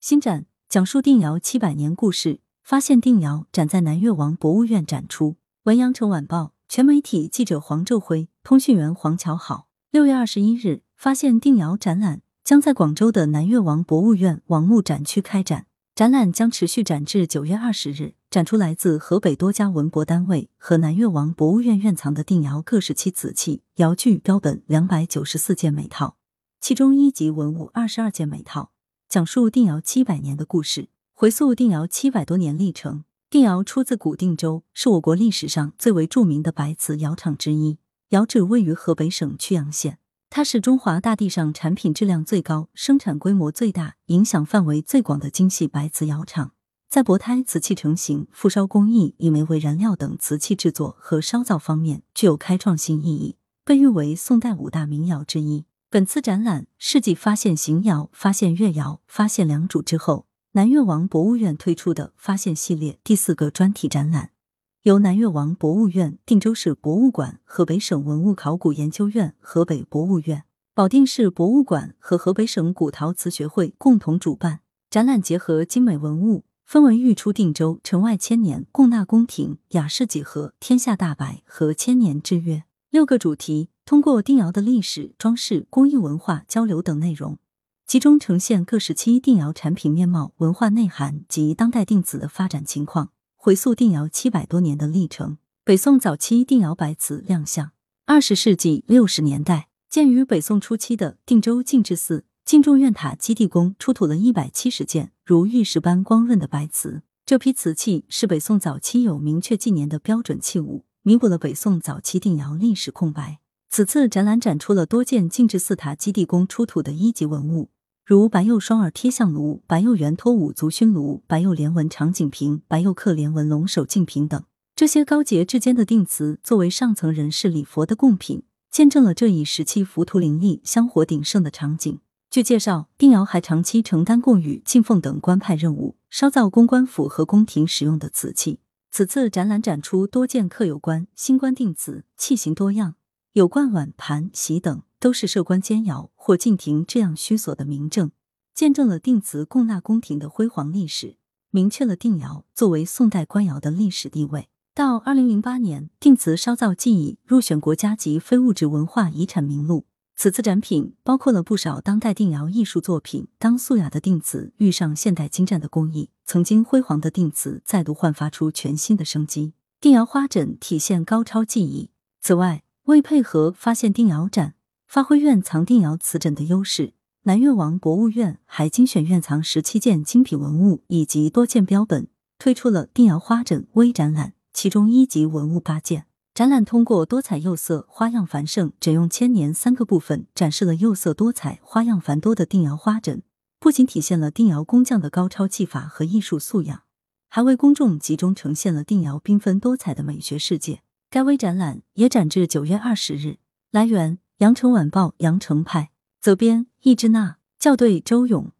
新展讲述定窑七百年故事，发现定窑展在南越王博物院展出。文阳城晚报全媒体记者黄昼辉，通讯员黄乔好。六月二十一日，发现定窑展览将在广州的南越王博物院王墓展区开展，展览将持续展至九月二十日，展出来自河北多家文博单位和南越王博物院院藏的定窑各时期瓷器、窑具标本两百九十四件每套，其中一级文物二十二件每套。讲述定窑七百年的故事，回溯定窑七百多年历程。定窑出自古定州，是我国历史上最为著名的白瓷窑厂之一。窑址位于河北省曲阳县，它是中华大地上产品质量最高、生产规模最大、影响范围最广的精细白瓷窑厂。在薄胎瓷器成型、复烧工艺、以煤为燃料等瓷器制作和烧造方面具有开创性意义，被誉为宋代五大名窑之一。本次展览是继发现邢窑、发现越窑、发现良渚之后，南越王博物院推出的发现系列第四个专题展览，由南越王博物院、定州市博物馆、河北省文物考古研究院、河北博物院、保定市博物馆和河北省古陶瓷学会共同主办。展览结合精美文物，分为玉出定州、城外千年、贡纳宫廷、雅士几何、天下大白和千年之约六个主题。通过定窑的历史、装饰、工艺、文化交流等内容，集中呈现各时期定窑产品面貌、文化内涵及当代定瓷的发展情况，回溯定窑七百多年的历程。北宋早期定窑白瓷亮相。二十世纪六十年代，建于北宋初期的定州净智寺净重院塔基地宫出土了一百七十件如玉石般光润的白瓷。这批瓷器是北宋早期有明确纪年的标准器物，弥补了北宋早期定窑历史空白。此次展览展出了多件净智寺塔基地宫出土的一级文物，如白釉双耳贴像炉、白釉圆托五足熏炉、白釉连纹长颈瓶、白釉刻连纹龙首镜瓶等。这些高洁至坚的定瓷，作为上层人士礼佛的贡品，见证了这一时期浮屠林立、香火鼎盛的场景。据介绍，定窑还长期承担贡与、进奉等官派任务，烧造公官府和宫廷使用的瓷器。此次展览展出多件刻有关新官定瓷，器型多样。有罐碗盘席等都是设官监窑或进廷这样虚索的名证，见证了定瓷供纳宫廷的辉煌历史，明确了定窑作为宋代官窑的历史地位。到二零零八年，定瓷烧造技艺入选国家级非物质文化遗产名录。此次展品包括了不少当代定窑艺术作品。当素雅的定瓷遇上现代精湛的工艺，曾经辉煌的定瓷再度焕发出全新的生机。定窑花枕体现高超技艺。此外，为配合发现定窑展，发挥院藏定窑瓷枕的优势，南越王博物院还精选院藏十七件精品文物以及多件标本，推出了定窑花枕微展览，其中一级文物八件。展览通过多彩釉色、花样繁盛、枕用千年三个部分，展示了釉色多彩、花样繁多的定窑花枕，不仅体现了定窑工匠的高超技法和艺术素养，还为公众集中呈现了定窑缤纷多彩的美学世界。该微展览也展至九月二十日。来源：羊城晚报羊城派，责编：易之娜，校对：周勇。